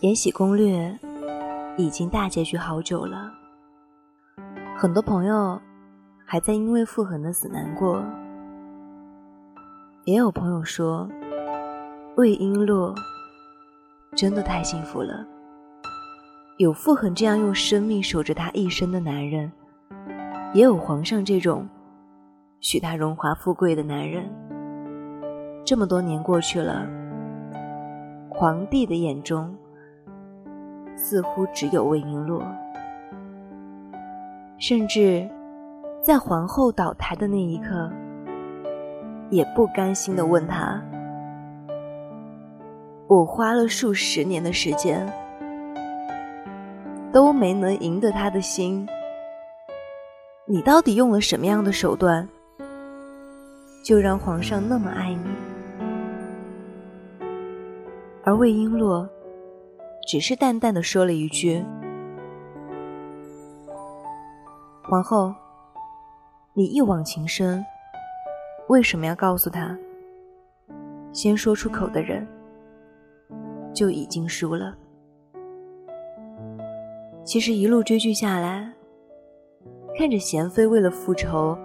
《延禧攻略》已经大结局好久了，很多朋友还在因为傅恒的死难过，也有朋友说魏璎珞真的太幸福了，有傅恒这样用生命守着她一生的男人，也有皇上这种许她荣华富贵的男人。这么多年过去了，皇帝的眼中。似乎只有魏璎珞，甚至在皇后倒台的那一刻，也不甘心的问他：“我花了数十年的时间，都没能赢得他的心，你到底用了什么样的手段，就让皇上那么爱你？”而魏璎珞。只是淡淡的说了一句：“皇后，你一往情深，为什么要告诉他？先说出口的人就已经输了。其实一路追剧下来，看着贤妃为了复仇，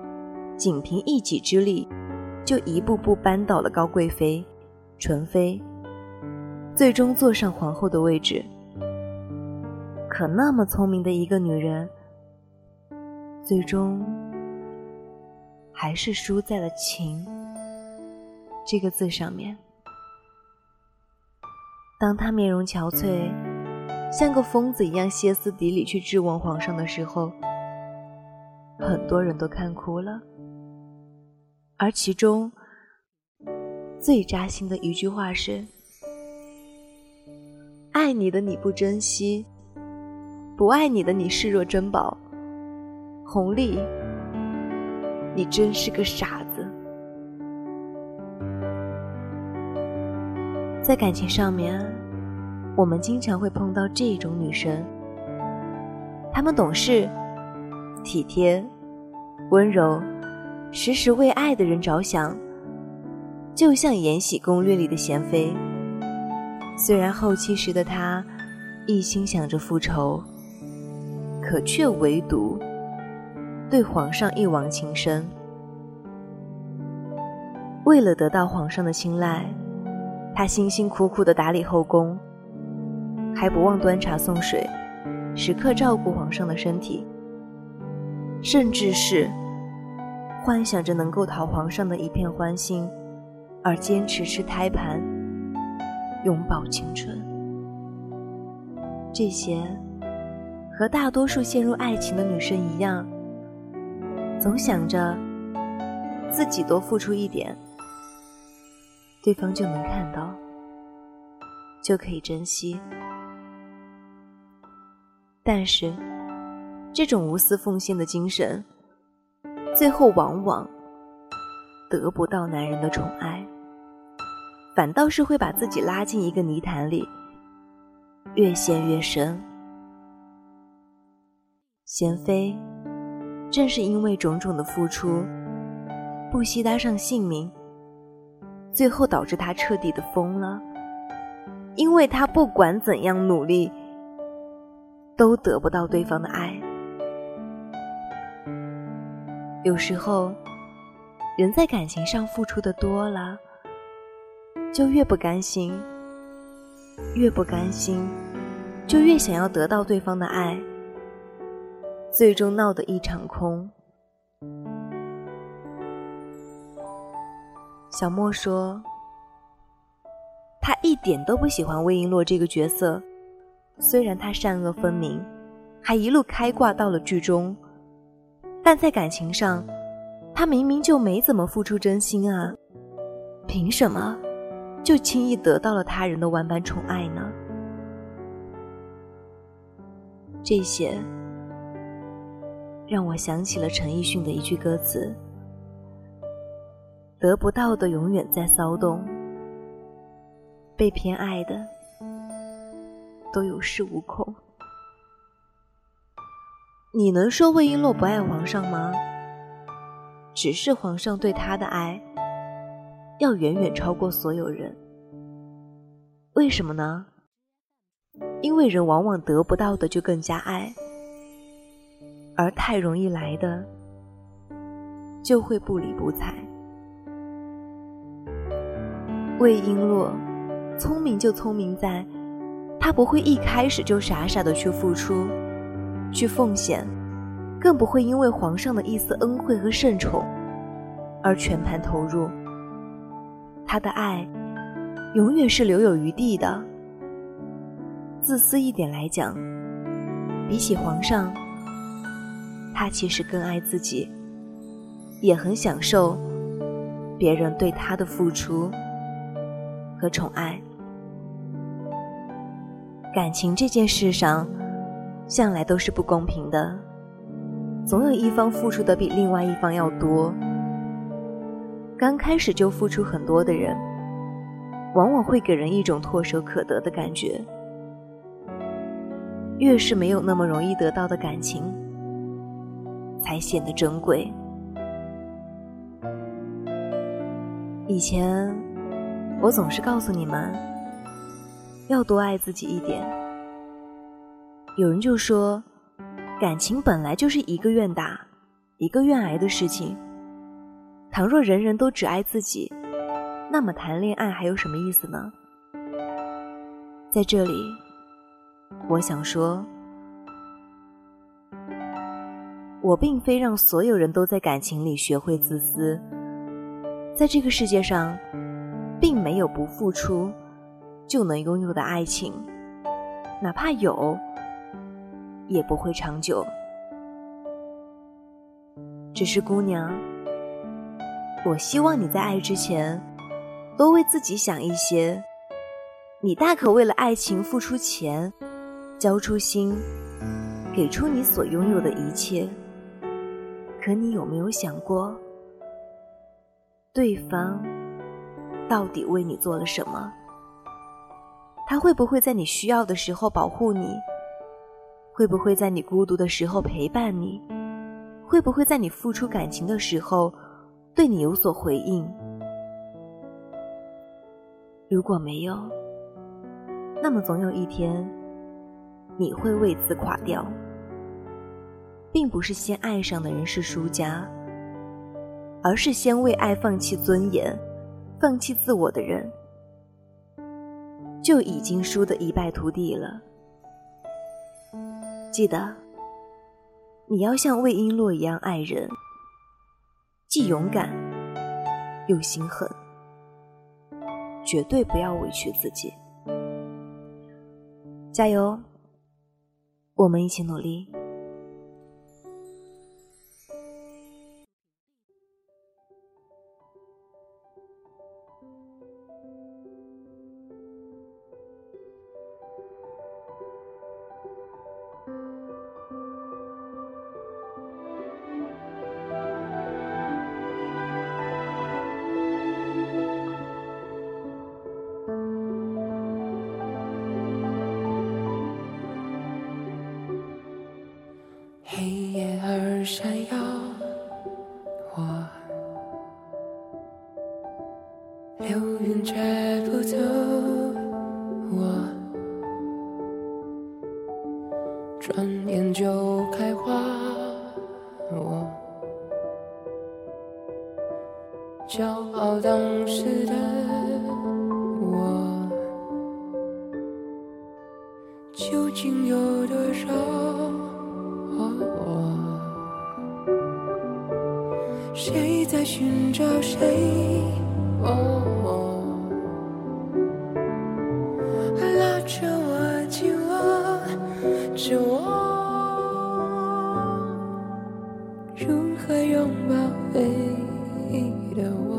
仅凭一己之力，就一步步扳倒了高贵妃、纯妃。”最终坐上皇后的位置，可那么聪明的一个女人，最终还是输在了“情”这个字上面。当她面容憔悴，像个疯子一样歇斯底里去质问皇上的时候，很多人都看哭了。而其中最扎心的一句话是。爱你的你不珍惜，不爱你的你视若珍宝。红利，你真是个傻子。在感情上面，我们经常会碰到这种女生，她们懂事、体贴、温柔，时时为爱的人着想，就像《延禧攻略》里的娴妃。虽然后期时的他一心想着复仇，可却唯独对皇上一往情深。为了得到皇上的青睐，他辛辛苦苦的打理后宫，还不忘端茶送水，时刻照顾皇上的身体，甚至是幻想着能够讨皇上的一片欢心，而坚持吃胎盘。永葆青春，这些和大多数陷入爱情的女生一样，总想着自己多付出一点，对方就能看到，就可以珍惜。但是，这种无私奉献的精神，最后往往得不到男人的宠爱。反倒是会把自己拉进一个泥潭里，越陷越深。贤妃正是因为种种的付出，不惜搭上性命，最后导致她彻底的疯了。因为她不管怎样努力，都得不到对方的爱。有时候，人在感情上付出的多了。就越不甘心，越不甘心，就越想要得到对方的爱，最终闹得一场空。小莫说：“他一点都不喜欢魏璎珞这个角色，虽然她善恶分明，还一路开挂到了剧中，但在感情上，他明明就没怎么付出真心啊，凭什么？”就轻易得到了他人的万般宠爱呢？这些让我想起了陈奕迅的一句歌词：“得不到的永远在骚动，被偏爱的都有恃无恐。”你能说魏璎珞不爱皇上吗？只是皇上对她的爱。要远远超过所有人，为什么呢？因为人往往得不到的就更加爱，而太容易来的就会不理不睬。魏璎珞聪明就聪明在，她不会一开始就傻傻的去付出、去奉献，更不会因为皇上的一丝恩惠和盛宠而全盘投入。他的爱永远是留有余地的。自私一点来讲，比起皇上，他其实更爱自己，也很享受别人对他的付出。和宠爱，感情这件事上，向来都是不公平的，总有一方付出的比另外一方要多。刚开始就付出很多的人，往往会给人一种唾手可得的感觉。越是没有那么容易得到的感情，才显得珍贵。以前。我总是告诉你们，要多爱自己一点。有人就说，感情本来就是一个愿打，一个愿挨的事情。倘若人人都只爱自己，那么谈恋爱还有什么意思呢？在这里，我想说，我并非让所有人都在感情里学会自私。在这个世界上。并没有不付出就能拥有的爱情，哪怕有，也不会长久。只是姑娘，我希望你在爱之前，多为自己想一些。你大可为了爱情付出钱，交出心，给出你所拥有的一切。可你有没有想过，对方？到底为你做了什么？他会不会在你需要的时候保护你？会不会在你孤独的时候陪伴你？会不会在你付出感情的时候对你有所回应？如果没有，那么总有一天你会为此垮掉。并不是先爱上的人是输家，而是先为爱放弃尊严。放弃自我的人，就已经输得一败涂地了。记得，你要像魏璎珞一样爱人，既勇敢又心狠，绝对不要委屈自己。加油，我们一起努力。流云摘不走我转眼就开花，我骄傲当时的我，究竟有多少？谁在寻找谁？哦，我拉着我，紧握着我，如何拥抱唯一的我？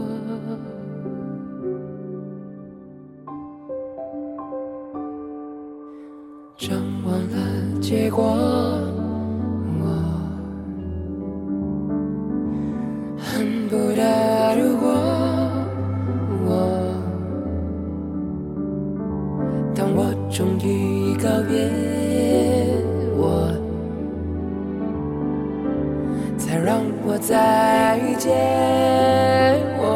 掌握了结果。终于告别我，才让我再遇见我。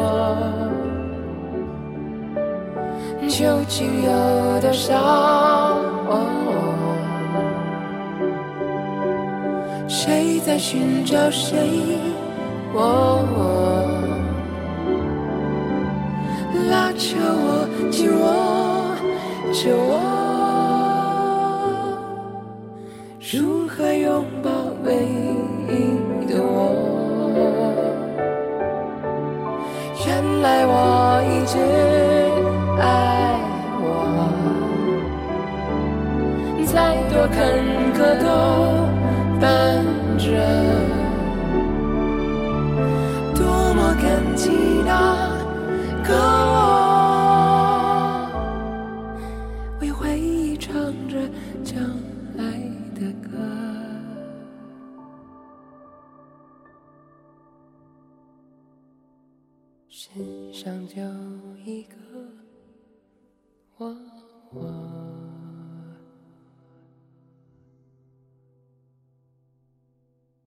究竟有多少？谁在寻找谁？拉扯我，紧握着我，爱我，再多坎坷都伴着，多么感激那个我，为回忆唱着将来的歌。上就一个我，我。